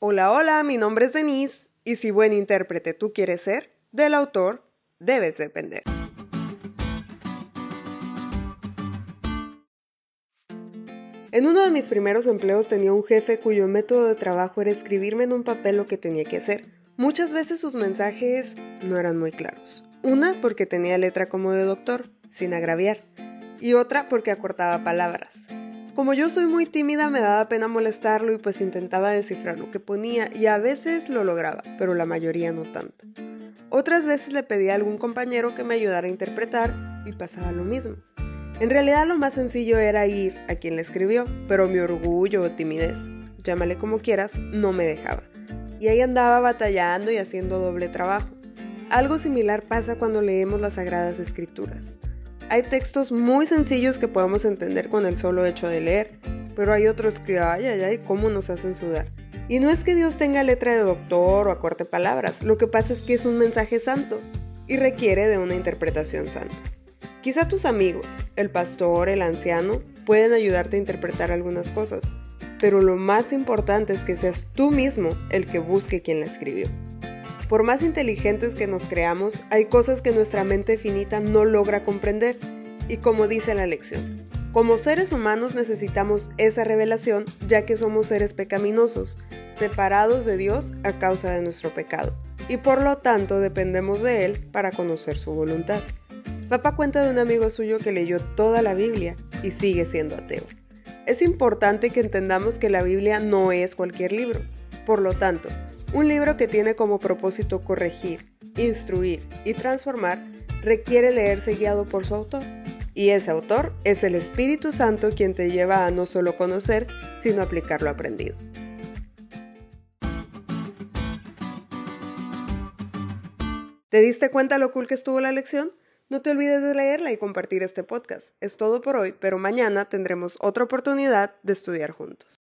Hola, hola, mi nombre es Denise y si buen intérprete tú quieres ser, del autor debes depender. En uno de mis primeros empleos tenía un jefe cuyo método de trabajo era escribirme en un papel lo que tenía que hacer. Muchas veces sus mensajes no eran muy claros. Una porque tenía letra como de doctor, sin agraviar, y otra porque acortaba palabras. Como yo soy muy tímida me daba pena molestarlo y pues intentaba descifrar lo que ponía y a veces lo lograba, pero la mayoría no tanto. Otras veces le pedía a algún compañero que me ayudara a interpretar y pasaba lo mismo. En realidad lo más sencillo era ir a quien le escribió, pero mi orgullo o timidez, llámale como quieras, no me dejaba. Y ahí andaba batallando y haciendo doble trabajo. Algo similar pasa cuando leemos las Sagradas Escrituras. Hay textos muy sencillos que podemos entender con el solo hecho de leer, pero hay otros que, ay, ay, ay, cómo nos hacen sudar. Y no es que Dios tenga letra de doctor o acorte palabras, lo que pasa es que es un mensaje santo y requiere de una interpretación santa. Quizá tus amigos, el pastor, el anciano, pueden ayudarte a interpretar algunas cosas, pero lo más importante es que seas tú mismo el que busque quien la escribió. Por más inteligentes que nos creamos, hay cosas que nuestra mente finita no logra comprender, y como dice la lección, como seres humanos necesitamos esa revelación ya que somos seres pecaminosos, separados de Dios a causa de nuestro pecado, y por lo tanto dependemos de Él para conocer su voluntad. Papá cuenta de un amigo suyo que leyó toda la Biblia y sigue siendo ateo. Es importante que entendamos que la Biblia no es cualquier libro. Por lo tanto, un libro que tiene como propósito corregir, instruir y transformar requiere leerse guiado por su autor. Y ese autor es el Espíritu Santo quien te lleva a no solo conocer, sino aplicar lo aprendido. ¿Te diste cuenta lo cool que estuvo la lección? No te olvides de leerla y compartir este podcast. Es todo por hoy, pero mañana tendremos otra oportunidad de estudiar juntos.